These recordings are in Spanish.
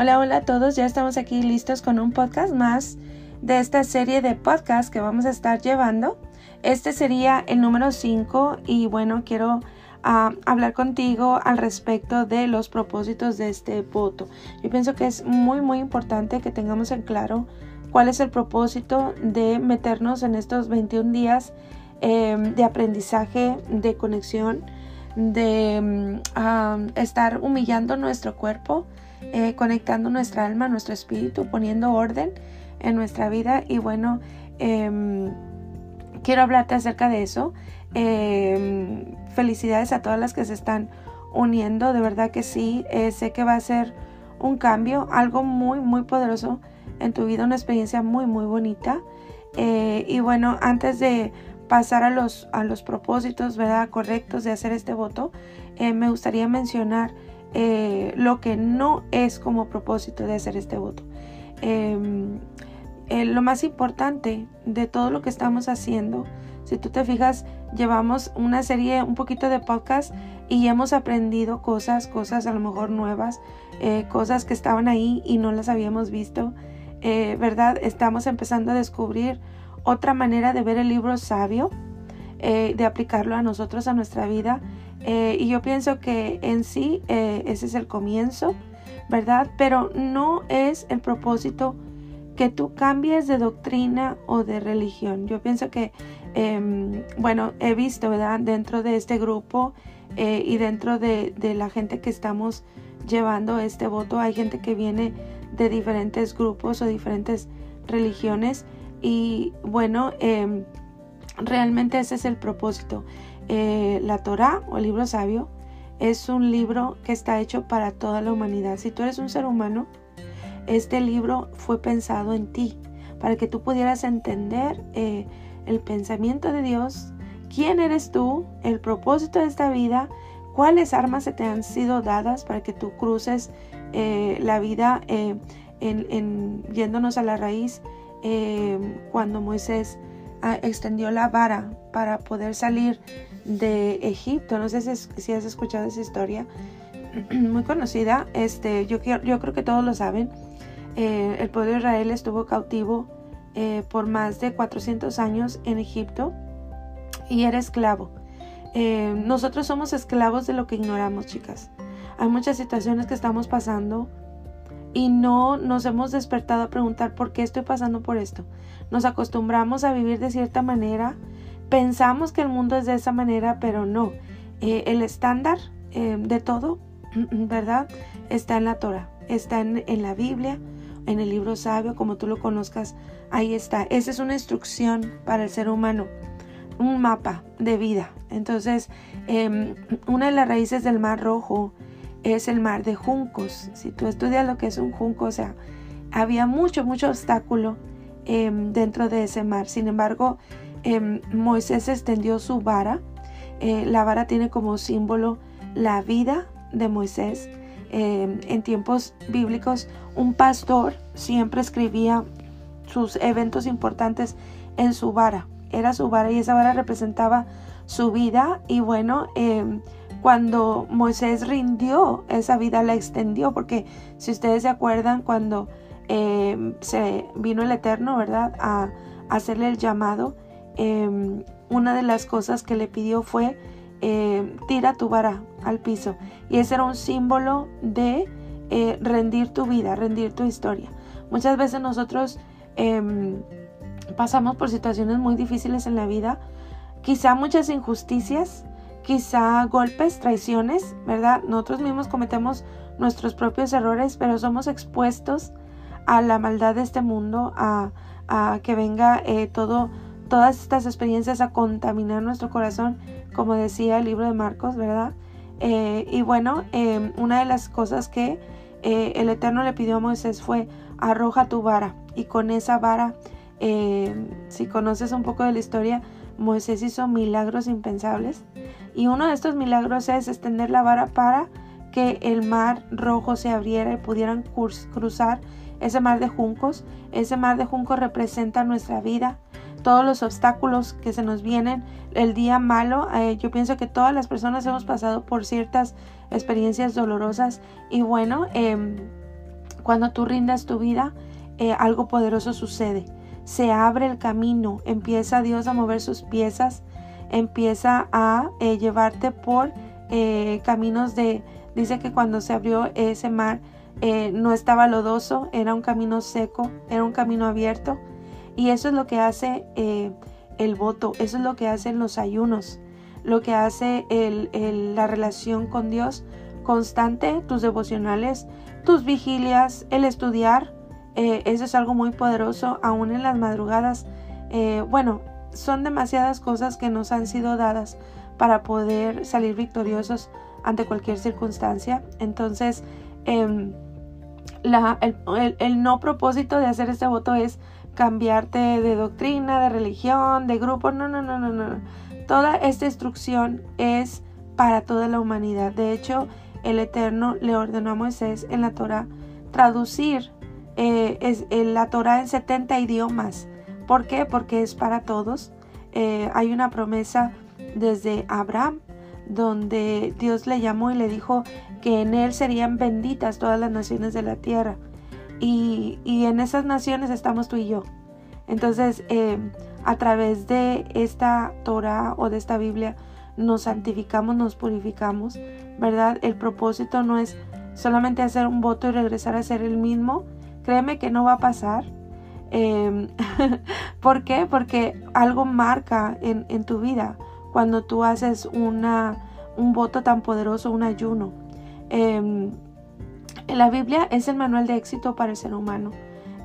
Hola, hola a todos, ya estamos aquí listos con un podcast más de esta serie de podcasts que vamos a estar llevando. Este sería el número 5 y bueno, quiero uh, hablar contigo al respecto de los propósitos de este voto. Yo pienso que es muy, muy importante que tengamos en claro cuál es el propósito de meternos en estos 21 días eh, de aprendizaje, de conexión, de uh, estar humillando nuestro cuerpo eh, conectando nuestra alma, nuestro espíritu, poniendo orden en nuestra vida. Y bueno, em, quiero hablarte acerca de eso. Em, felicidades a todas las que se están uniendo, de verdad que sí, eh, sé que va a ser un cambio, algo muy, muy poderoso en tu vida, una experiencia muy, muy bonita. Eh, y bueno, antes de pasar a los, a los propósitos, ¿verdad? Correctos de hacer este voto, me gustaría mencionar eh, lo que no es como propósito de hacer este voto. Em, eh, lo más importante de todo lo que estamos haciendo, si tú te fijas, llevamos una serie, un poquito de podcast y hemos aprendido cosas, cosas a lo mejor nuevas, eh, cosas que estaban ahí y no las habíamos visto, ¿verdad? Estamos empezando a descubrir otra manera de ver el libro sabio, de aplicarlo a nosotros, a nuestra vida eh, y yo pienso que en sí eh, ese es el comienzo, ¿verdad? Pero no es el propósito que tú cambies de doctrina o de religión. Yo pienso que, em, bueno, he visto, ¿verdad? Dentro de este grupo eh, y dentro de, de, la gente que estamos llevando este voto, hay gente que viene de diferentes grupos o diferentes religiones. Y bueno, em, realmente ese es el propósito. Eh, la Torah o libro sabio es un libro que está hecho para toda la humanidad. Si tú eres un ser humano, este libro fue pensado en ti, para que tú pudieras entender eh, el pensamiento de Dios, quién eres tú, el propósito de esta vida, cuáles armas se te han sido dadas para que tú cruces eh, la vida en, en, yéndonos a la raíz cuando Moisés extendió la vara para poder salir de Egipto. No sé si, has escuchado esa historia, muy conocida. Este, yo, yo creo que todos lo saben. Eh, el pueblo de Israel estuvo cautivo eh, por más de 400 años en Egipto y era esclavo. Eh, nosotros somos esclavos de lo que ignoramos, chicas. Hay muchas situaciones que estamos pasando y no nos hemos despertado a preguntar por qué estoy pasando por esto. Nos acostumbramos a vivir de cierta manera, Pensamos que el mundo es de esa manera, pero no. Eh, el estándar eh, de todo, ¿verdad? Está en la Torah, está en, la Biblia, en el libro sabio, como tú lo conozcas, ahí está. Esa es una instrucción para el ser humano, un mapa de vida. Entonces, em, una de las raíces del mar rojo es el mar de juncos. Si tú estudias lo que es un junco, o sea, había mucho, mucho obstáculo em, dentro de ese mar. Sin embargo, Em, Moisés extendió su vara. Eh, la vara tiene como símbolo la vida de Moisés. Em, en tiempos bíblicos, un pastor siempre escribía sus eventos importantes en su vara. Era su vara y esa vara representaba su vida. Y bueno, cuando Moisés rindió esa vida, la extendió, porque si ustedes se acuerdan, cuando se vino el Eterno, ¿verdad? A, hacerle el llamado, Em, una de las cosas que le pidió fue eh, tira tu vara al piso. Y ese era un símbolo de eh, rendir tu vida, rendir tu historia. Muchas veces nosotros em, pasamos por situaciones muy difíciles en la vida, quizá muchas injusticias, quizá golpes, traiciones, ¿verdad? Nosotros mismos cometemos nuestros propios errores, pero somos expuestos a la maldad de este mundo, a, que venga eh, todo todas estas experiencias a contaminar nuestro corazón, como decía el libro de Marcos, ¿verdad? Eh, y bueno, em, una de las cosas que eh, el Eterno le pidió a Moisés fue, arroja tu vara. Y con esa vara, em, si conoces un poco de la historia, Moisés hizo milagros impensables. Y uno de estos milagros es extender la vara para que el mar rojo se abriera y pudieran cruzar ese mar de juncos. Ese mar de juncos representa nuestra vida, todos los obstáculos que se nos vienen, el día malo. Eh, yo pienso que todas las personas hemos pasado por ciertas experiencias dolorosas y bueno, em, Cuando tú rindas tu vida, eh, algo poderoso sucede. Se abre el camino, empieza Dios a mover sus piezas, empieza a eh, llevarte por eh, caminos de... Dice que cuando se abrió ese mar no estaba lodoso, era un camino seco, era un camino abierto. Y eso es lo que hace el voto, eso es lo que hacen los ayunos, lo que hace la relación con Dios constante, tus devocionales, tus vigilias, el estudiar, eh, eso es algo muy poderoso, aún en las madrugadas. Eh, bueno, son demasiadas cosas que nos han sido dadas para poder salir victoriosos ante cualquier circunstancia. Entonces, em, el, no propósito de hacer este voto es cambiarte de doctrina, de religión, de grupo. No, no, no, no, no. Toda esta instrucción es para toda la humanidad. De hecho, el Eterno le ordenó a Moisés en la Torah traducir eh, es, eh, la Torah en 70 idiomas. ¿Por qué? Porque es para todos. Eh, hay una promesa desde Abraham donde Dios le llamó y le dijo que en él serían benditas todas las naciones de la tierra. Y, en esas naciones estamos tú y yo. Entonces, a través de esta Torah o de esta Biblia, nos santificamos, nos purificamos, ¿verdad? El propósito no es solamente hacer un voto y regresar a ser el mismo, Créeme que no va a pasar. Em, ¿Por qué? Porque algo marca en, tu vida cuando tú haces una, un voto tan poderoso, un ayuno. Eh, la Biblia es el manual de éxito para el ser humano.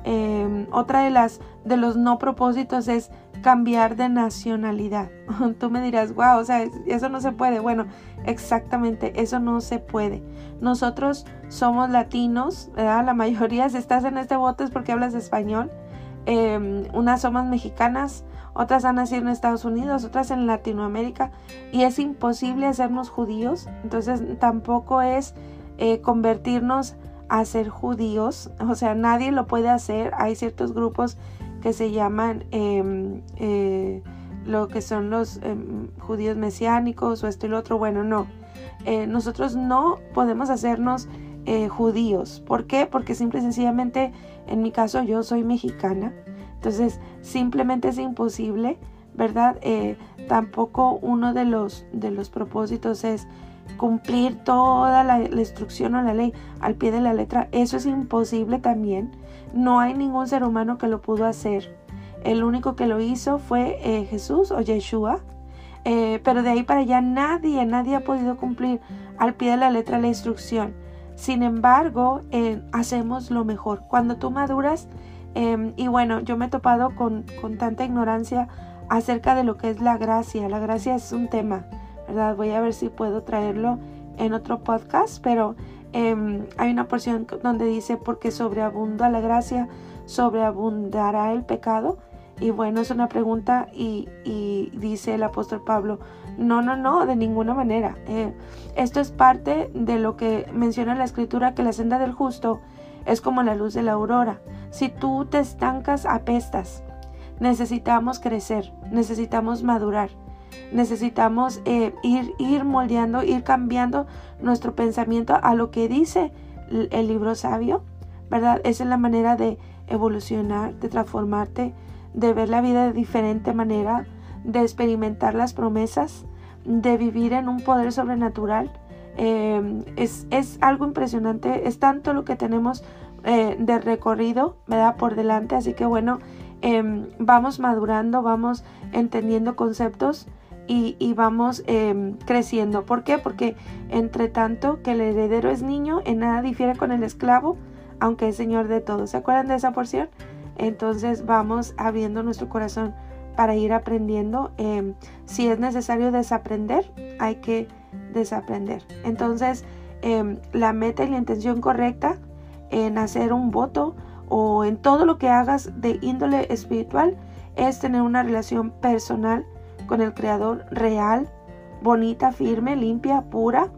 Em, otra de las de los no propósitos es cambiar de nacionalidad. Tú me dirás, wow, o sea, eso no se puede. Bueno, exactamente, eso no se puede. Nosotros somos latinos, ¿verdad? La mayoría, si estás en este bote es porque hablas español. Em, unas somos mexicanas, otras han nacido en Estados Unidos, otras en Latinoamérica, y es imposible hacernos judíos. Entonces, tampoco es eh, convertirnos a ser judíos, o sea, nadie lo puede hacer. Hay ciertos grupos que se llaman em, eh, lo que son los em, judíos mesiánicos o esto y lo otro. Bueno, no. Eh, nosotros no podemos hacernos eh, judíos. ¿Por qué? Porque simple y sencillamente, en mi caso, yo soy mexicana. Entonces, simplemente es imposible, ¿verdad? tampoco uno de los, de los propósitos es cumplir toda la, instrucción o la ley al pie de la letra. Eso es imposible también. No hay ningún ser humano que lo pudo hacer. El único que lo hizo fue eh, Jesús o Yeshua. Eh, pero de ahí para allá nadie, nadie ha podido cumplir al pie de la letra la instrucción. Sin embargo, eh, hacemos lo mejor. Cuando tú maduras, em, y bueno, yo me he topado con, con tanta ignorancia acerca de lo que es la gracia. La gracia es un tema Voy a ver si puedo traerlo en otro podcast, pero em, hay una porción donde dice, porque sobreabunda la gracia, sobreabundará el pecado. Y bueno, es una pregunta y, dice el apóstol Pablo, no, no, no, de ninguna manera. Eh, esto es parte de lo que menciona la escritura, que la senda del justo es como la luz de la aurora. Si tú te estancas, apestas. Necesitamos crecer, necesitamos madurar necesitamos eh, ir, ir moldeando, ir cambiando nuestro pensamiento a lo que dice el libro sabio, ¿verdad? Esa es la manera de evolucionar, de transformarte, de ver la vida de diferente manera, de experimentar las promesas, de vivir en un poder sobrenatural. Em, es, algo impresionante, es tanto lo que tenemos eh, de recorrido, ¿verdad? Por delante, así que bueno, em, vamos madurando, vamos entendiendo conceptos y, vamos em, creciendo. ¿Por qué? Porque entre tanto que el heredero es niño, en nada difiere con el esclavo, aunque es señor de todo. ¿Se acuerdan de esa porción? Entonces vamos abriendo nuestro corazón para ir aprendiendo. Em, si es necesario desaprender, hay que desaprender. Entonces, em, la meta y la intención correcta en hacer un voto o en todo lo que hagas de índole espiritual es tener una relación personal con el Creador real, bonita, firme, limpia, pura.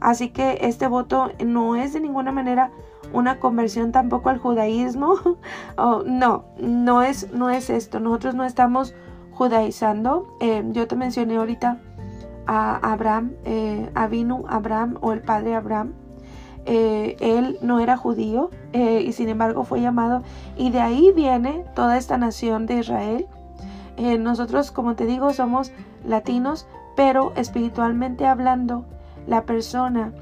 Así que este voto no es de ninguna manera una conversión tampoco al judaísmo. Oh, no, no es, no es esto. Nosotros no estamos judaizando. Eh, yo te mencioné ahorita a Abraham, eh, Avinu Abraham o el padre Abraham. eh, él no era judío eh, y sin embargo fue llamado y de ahí viene toda esta nación de Israel. Nosotros, como te digo, somos latinos, pero espiritualmente hablando, la persona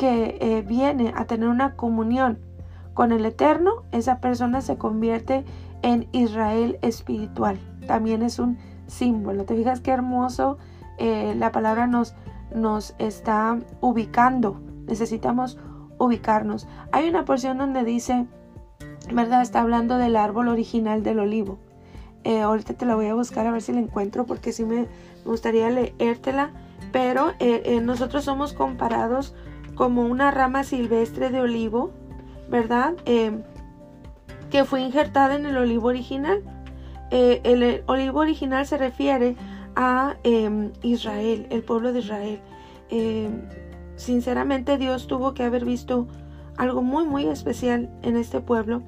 que viene a tener una comunión con el Eterno, esa persona se convierte en Israel espiritual. También es un símbolo. ¿Te fijas qué hermoso la palabra nos, nos está ubicando? Necesitamos ubicarnos. Hay una porción donde dice, ¿verdad? Está hablando del árbol original del olivo. Eh, ahorita te la voy a buscar a ver si la encuentro porque sí me gustaría leértela. Pero eh, eh, nosotros somos comparados como una rama silvestre de olivo, ¿verdad? que fue injertada en el olivo original. el olivo original se refiere a em, Israel, el pueblo de Israel sinceramente Dios tuvo que haber visto algo muy muy especial en este pueblo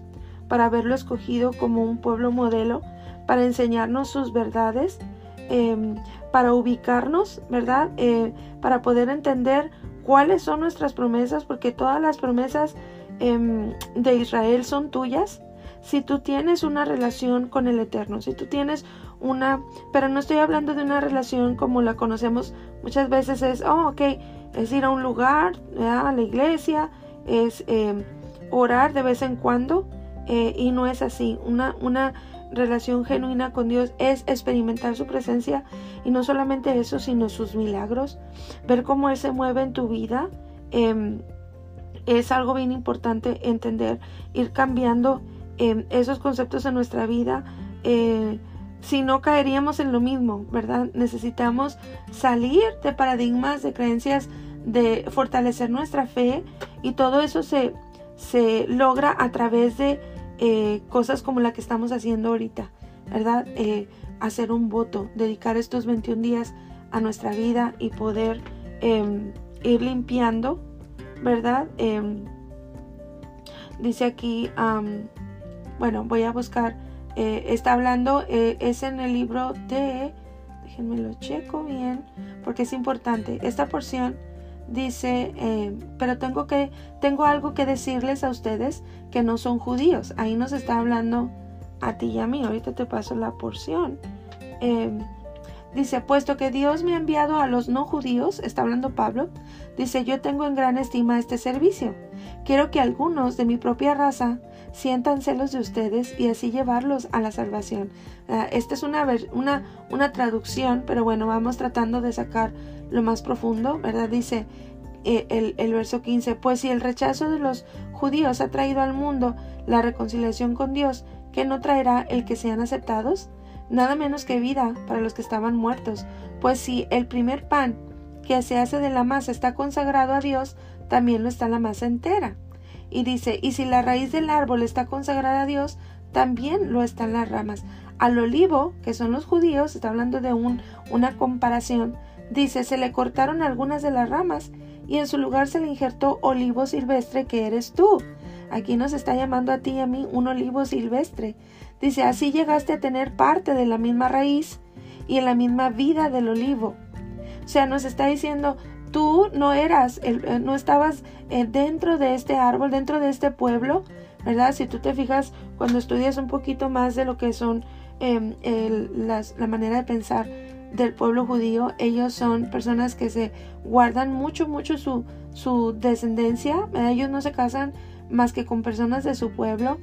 para haberlo escogido como un pueblo modelo, para enseñarnos sus verdades, em, para ubicarnos, ¿verdad? Eh, para poder entender cuáles son nuestras promesas, porque todas las promesas em, de Israel son tuyas. Si tú tienes una relación con el Eterno, si tú tienes una, pero no estoy hablando de una relación como la conocemos muchas veces, es, oh, ok, es ir a un lugar, a la iglesia, es em, orar de vez en cuando eh, y no es así. Una, una relación genuina con Dios es experimentar su presencia y no solamente eso, sino sus milagros, ver cómo Él se mueve en tu vida. Em, es algo bien importante entender, ir cambiando em, esos conceptos en nuestra vida. Eh, si no caeríamos en lo mismo, ¿verdad? Necesitamos salir de paradigmas, de creencias, de fortalecer nuestra fe y todo eso se, se logra a través de eh, cosas como la que estamos haciendo ahorita, ¿verdad? Eh, hacer un voto, dedicar estos 21 días a nuestra vida y poder em, ir limpiando, ¿verdad? Em, dice aquí, bueno, voy a buscar eh, está hablando, es en el libro de, déjenme lo checo bien, porque es importante. Esta porción dice, eh, pero tengo que, tengo algo que decirles a ustedes que no son judíos. Ahí nos está hablando a ti y a mí. Ahorita te paso la porción. dice, puesto que Dios me ha enviado a los no judíos, está hablando Pablo, dice, yo tengo en gran estima este servicio. Quiero que algunos de mi propia raza sientan celos de ustedes y así llevarlos a la salvación. Ah, esta es una, una, una traducción, pero bueno, vamos tratando de sacar lo más profundo, ¿verdad? Dice eh, el, el verso 15, pues si el rechazo de los judíos ha traído al mundo la reconciliación con Dios, ¿qué no traerá el que sean aceptados? Nada menos que vida para los que estaban muertos, pues si el primer pan que se hace de la masa está consagrado a Dios, también lo está la masa entera. Y dice, y si la raíz del árbol está consagrada a Dios, también lo están las ramas. Al olivo, que son los judíos, está hablando de un, una comparación, dice, se le cortaron algunas de las ramas y en su lugar se le injertó olivo silvestre que eres tú. Aquí nos está llamando a ti y a mí un olivo silvestre. Dice, así llegaste a tener parte de la misma raíz y en la misma vida del olivo. O sea, nos está diciendo, tú no eras, eh, no estabas eh, dentro de este árbol, dentro de este pueblo, ¿verdad? Si tú te fijas, cuando estudias un poquito más de lo que son em, la manera de pensar del pueblo judío, ellos son personas que se guardan mucho, mucho su, su descendencia, ellos no se casan más que con personas de su pueblo,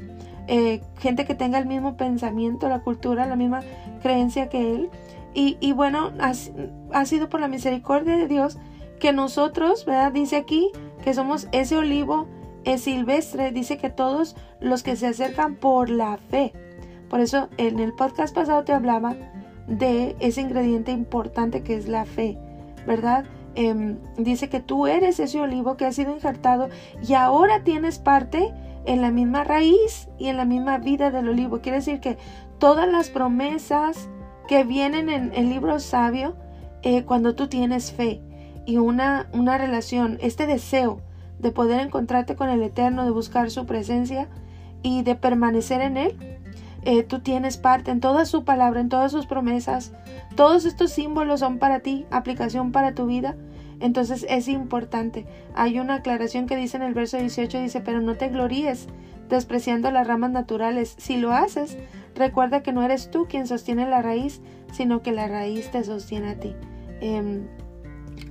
eh, gente que tenga el mismo pensamiento, la cultura, la misma creencia que él. Y, y bueno, ha, ha sido por la misericordia de Dios que nosotros, ¿verdad? Dice aquí que somos ese olivo es silvestre, dice que todos los que se acercan por la fe. Por eso en el podcast pasado te hablaba de ese ingrediente importante que es la fe, ¿verdad? Em, dice que tú eres ese olivo que ha sido injertado y ahora tienes parte en la misma raíz y en la misma vida del olivo. Quiere decir que todas las promesas que vienen en el libro sabio, eh, cuando tú tienes fe, y una, una relación, este deseo de poder encontrarte con el Eterno, de buscar su presencia y de permanecer en Él, eh, tú tienes parte en toda su palabra, en todas sus promesas. Todos estos símbolos son para ti, aplicación para tu vida. Entonces es importante. Hay una aclaración que dice en el verso 18, dice, pero no te gloríes despreciando las ramas naturales. Si lo haces, recuerda que no eres tú quien sostiene la raíz, sino que la raíz te sostiene a ti. Em,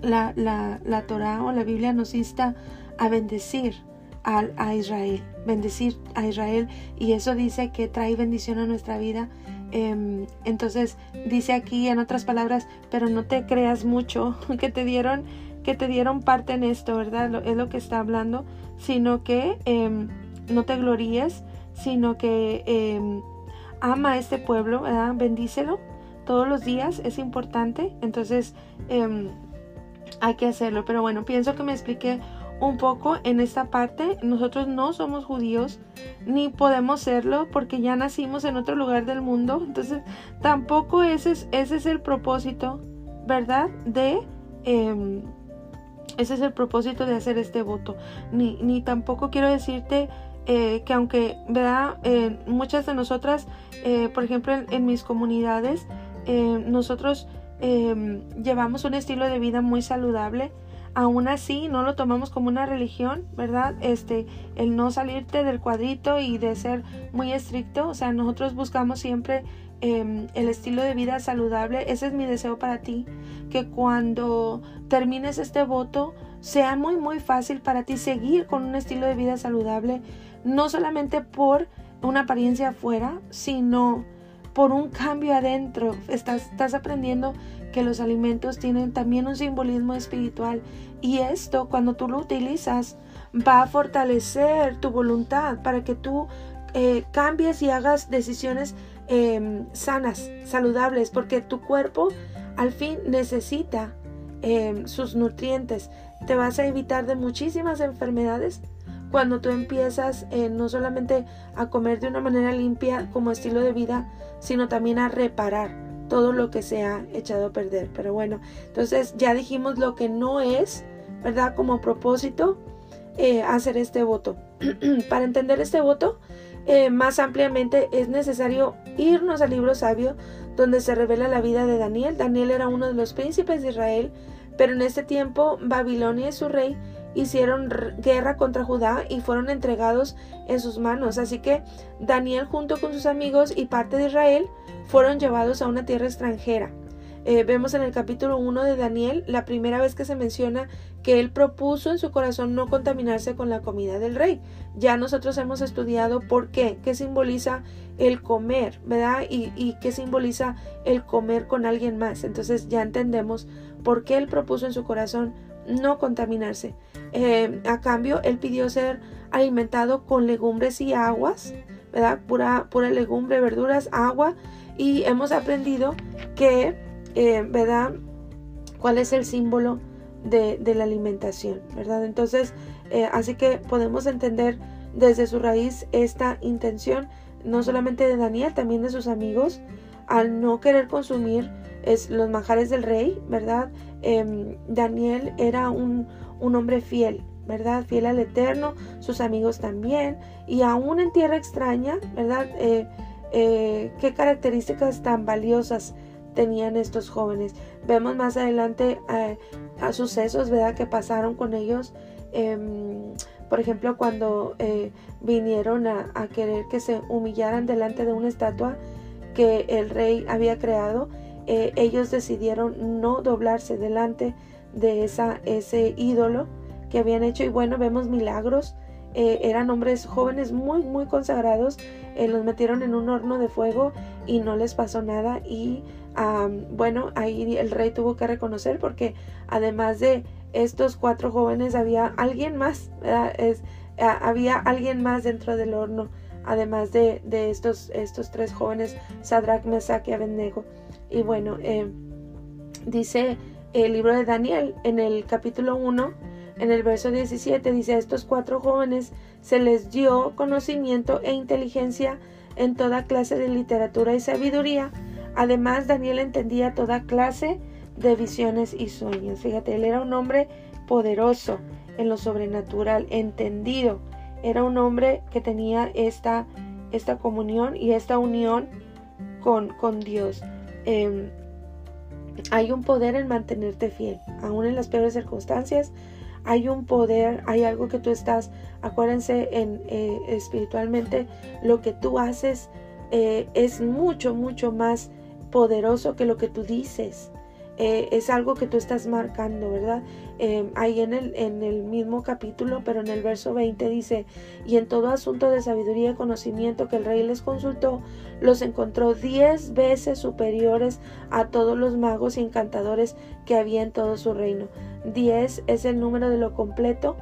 la, la, la Torah o la Biblia nos insta a bendecir a, a, Israel, bendecir a Israel y eso dice que trae bendición a nuestra vida. Em, entonces dice aquí en otras palabras, pero no te creas mucho que te dieron que te dieron parte en esto, ¿verdad? es lo que está hablando, sino que em, no te gloríes, sino que em, ama a este pueblo, ¿verdad? Bendícelo todos los días, es importante. Entonces, hay que hacerlo. Pero bueno, pienso que me expliqué un poco en esta parte. Nosotros no somos judíos, ni podemos serlo porque ya nacimos en otro lugar del mundo. Entonces, tampoco ese es, ese es el propósito, ¿verdad? De... Em, ese es el propósito de hacer este voto. Ni, ni tampoco quiero decirte eh, que aunque, ¿verdad? Eh, muchas de nosotras, eh, por ejemplo, en mis comunidades, nosotros Em, llevamos un estilo de vida muy saludable, aún así no lo tomamos como una religión, ¿verdad? Este, el no salirte del cuadrito y de ser muy estricto, o sea, nosotros buscamos siempre em, el estilo de vida saludable, ese es mi deseo para ti, que cuando termines este voto sea muy muy fácil para ti seguir con un estilo de vida saludable, no solamente por una apariencia afuera, sino por un cambio adentro. Estás, estás aprendiendo que los alimentos tienen también un simbolismo espiritual y esto cuando tú lo utilizas va a fortalecer tu voluntad para que tú eh, cambies y hagas decisiones em, sanas, saludables, porque tu cuerpo al fin necesita em, sus nutrientes. Te vas a evitar de muchísimas enfermedades cuando tú empiezas eh, no solamente a comer de una manera limpia como estilo de vida, sino también a reparar todo lo que se ha echado a perder. Pero bueno, entonces ya dijimos lo que no es, ¿verdad? Como propósito eh, hacer este voto. Para entender este voto eh, más ampliamente es necesario irnos al libro sabio donde se revela la vida de Daniel. Daniel era uno de los príncipes de Israel, pero en este tiempo Babilonia y su rey hicieron guerra contra Judá y fueron entregados en sus manos. Así que Daniel junto con sus amigos y parte de Israel fueron llevados a una tierra extranjera. Eh, vemos en el capítulo 1 de Daniel la primera vez que se menciona que él propuso en su corazón no contaminarse con la comida del rey. Ya nosotros hemos estudiado por qué, qué simboliza el comer, ¿verdad? Y, y qué simboliza el comer con alguien más. Entonces ya entendemos por qué él propuso en su corazón no contaminarse. Eh, a cambio, él pidió ser alimentado con legumbres y aguas, ¿verdad? Pura, pura legumbre, verduras, agua. Y hemos aprendido que, eh, ¿verdad? ¿Cuál es el símbolo de, la alimentación, ¿verdad? Entonces, eh, así que podemos entender desde su raíz esta intención, no solamente de Daniel, también de sus amigos, al no querer consumir es, los manjares del rey, ¿verdad? Em, Daniel era un, hombre fiel, ¿verdad? Fiel al Eterno, sus amigos también, y aún en tierra extraña, ¿verdad? Eh, eh, ¿Qué características tan valiosas tenían estos jóvenes? Vemos más adelante eh, a sucesos, ¿verdad? Que pasaron con ellos. Em, por ejemplo, cuando vinieron a querer que se humillaran delante de una estatua que el rey había creado, eh, ellos decidieron no doblarse delante de esa, ese ídolo que habían hecho y bueno, vemos milagros. Eh, eran hombres jóvenes muy, muy consagrados. Eh, los metieron en un horno de fuego y no les pasó nada. Y bueno, ahí el rey tuvo que reconocer porque además de estos cuatro jóvenes había alguien más, es, había alguien más dentro del horno, además de, de estos, estos tres jóvenes, Sadrach, Mesach y Abednego. Y bueno, eh, dice el libro de Daniel en el capítulo 1, en el verso 17, dice a estos cuatro jóvenes se les dio conocimiento e inteligencia en toda clase de literatura y sabiduría. Además, Daniel entendía toda clase de visiones y sueños. Fíjate, él era un hombre poderoso en lo sobrenatural, entendido. Era un hombre que tenía esta, esta comunión y esta unión con, con Dios. Em, hay un poder en mantenerte fiel, aún en las peores circunstancias. Hay un poder, hay algo que tú estás, acuérdense, en, eh, espiritualmente, lo que tú haces eh, es mucho, mucho más poderoso que lo que tú dices. Eh, es algo que tú estás marcando, ¿verdad? Eh, ahí en el, en el mismo capítulo, pero en el verso 20 dice, y en todo asunto de sabiduría y conocimiento que el rey les consultó, los encontró diez veces superiores a todos los magos y encantadores que había en todo su reino. Diez es el número de lo completo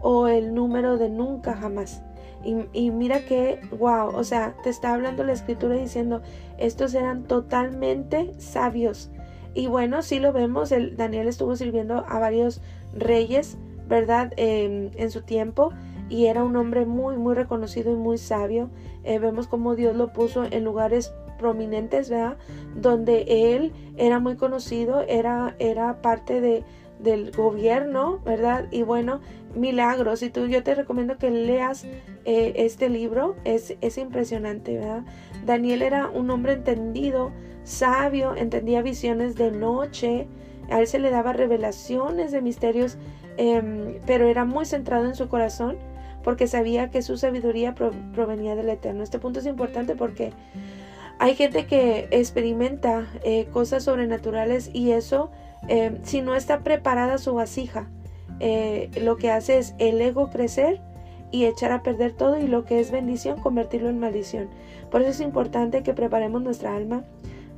o el número de nunca jamás. Y, y, mira que, wow, o sea, te está hablando la escritura diciendo, estos eran totalmente sabios, y bueno, sí lo vemos, el, Daniel estuvo sirviendo a varios reyes, ¿verdad? Em, en su tiempo y era un hombre muy, muy reconocido y muy sabio. Eh, vemos cómo Dios lo puso en lugares prominentes, ¿verdad? Donde él era muy conocido, era, era parte de, del gobierno, ¿verdad? Y bueno, milagros. Y tú, yo te recomiendo que leas eh, este libro, es, es impresionante, ¿verdad? Daniel era un hombre entendido, sabio, entendía visiones de noche, a él se le daba revelaciones de misterios, em, pero era muy centrado en su corazón porque sabía que su sabiduría provenía del Eterno. Este punto es importante porque hay gente que experimenta eh, cosas sobrenaturales y eso, em, si no está preparada su vasija, eh, lo que hace es el ego crecer y echar a perder todo y lo que es bendición convertirlo en maldición. Por eso es importante que preparemos nuestra alma,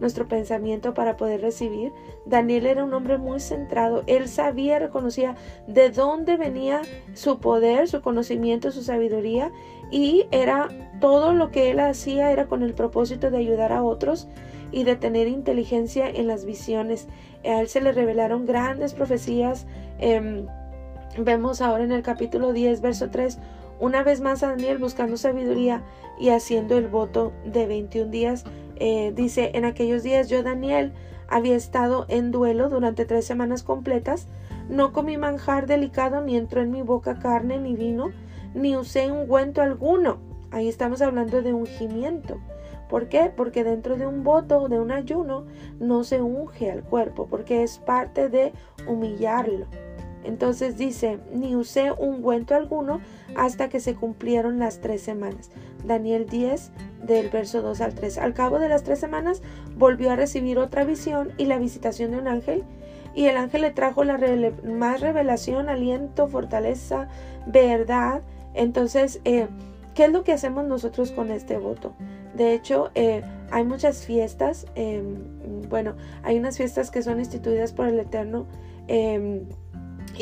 nuestro pensamiento para poder recibir. Daniel era un hombre muy centrado. Él sabía, reconocía de dónde venía su poder, su conocimiento, su sabiduría y era todo lo que él hacía era con el propósito de ayudar a otros y de tener inteligencia en las visiones. A él se le revelaron grandes profecías. Em, vemos ahora en el capítulo 10, verso 3, una vez más Daniel buscando sabiduría y haciendo el voto de 21 días eh, dice, en aquellos días yo, Daniel, había estado en duelo durante tres semanas completas, no comí manjar delicado, ni entró en mi boca carne ni vino, ni usé ungüento alguno. Ahí estamos hablando de ungimiento. ¿Por qué? Porque dentro de un voto, de un ayuno, no se unge al cuerpo, porque es parte de humillarlo. Entonces dice, ni usé ungüento alguno hasta que se cumplieron las tres semanas. Daniel 10 del verso 2 al 3. Al cabo de las tres semanas volvió a recibir otra visión y la visitación de un ángel. Y el ángel le trajo la más revelación, aliento, fortaleza, verdad. Entonces, eh, ¿qué es lo que hacemos nosotros con este voto? De hecho, eh, hay muchas fiestas. Em, bueno, hay unas fiestas que son instituidas por el Eterno.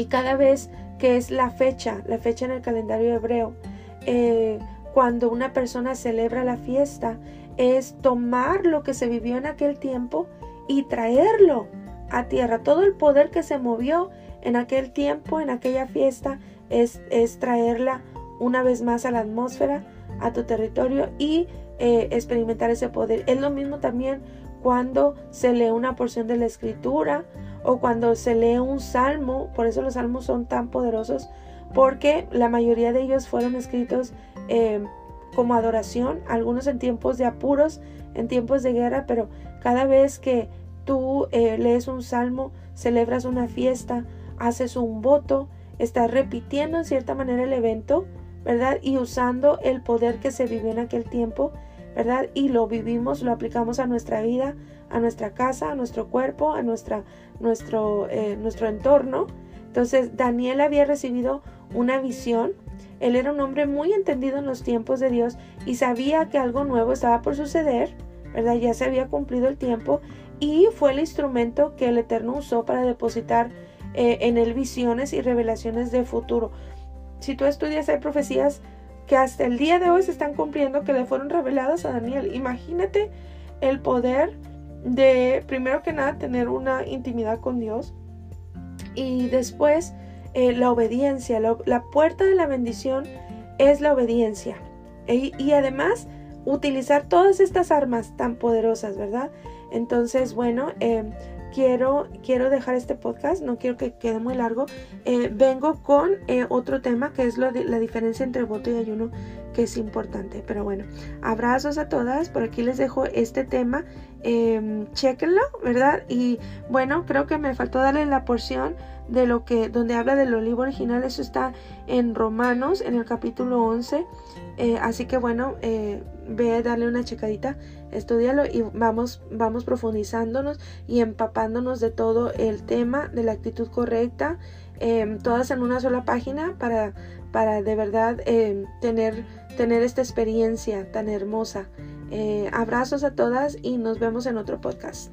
Y cada vez que es la fecha, la fecha en el calendario hebreo, eh, cuando una persona celebra la fiesta, es tomar lo que se vivió en aquel tiempo y traerlo a tierra. Todo el poder que se movió en aquel tiempo, en aquella fiesta, es, es traerla una vez más a la atmósfera, a tu territorio y eh, experimentar ese poder. Es lo mismo también cuando se lee una porción de la escritura o cuando se lee un salmo, por eso los salmos son tan poderosos, porque la mayoría de ellos fueron escritos eh, como adoración, algunos en tiempos de apuros, en tiempos de guerra, pero cada vez que tú eh, lees un salmo, celebras una fiesta, haces un voto, estás repitiendo en cierta manera el evento, ¿verdad? Y usando el poder que se vivió en aquel tiempo, ¿verdad? Y lo vivimos, lo aplicamos a nuestra vida, a nuestra casa, a nuestro cuerpo, a nuestra, nuestro, eh, nuestro entorno. Entonces Daniel había recibido una visión. Él era un hombre muy entendido en los tiempos de Dios y sabía que algo nuevo estaba por suceder, ¿verdad? Ya se había cumplido el tiempo y fue el instrumento que el Eterno usó para depositar eh, en él visiones y revelaciones de futuro. Si tú estudias, hay profecías que hasta el día de hoy se están cumpliendo que le fueron reveladas a Daniel. Imagínate el poder de, primero que nada, tener una intimidad con Dios y después eh, la obediencia. La, puerta de la bendición es la obediencia. E, y además utilizar todas estas armas tan poderosas, ¿verdad? Entonces, bueno, em, quiero, quiero dejar este podcast, no quiero que quede muy largo. Eh, vengo con eh, otro tema que es lo de, la diferencia entre voto y ayuno que es importante. Pero bueno, abrazos a todas. Por aquí les dejo este tema. Eh, chequenlo, ¿verdad? Y bueno, creo que me faltó darle la porción de lo que, donde habla del olivo original. Eso está en Romanos, en el capítulo 11. Eh, así que bueno, ve a darle una checadita, estudialo y vamos, vamos profundizándonos y empapándonos de todo el tema de la actitud correcta, em, todas en una sola página para, para de verdad em, tener, tener esta experiencia tan hermosa. Eh, abrazos a todas y nos vemos en otro podcast.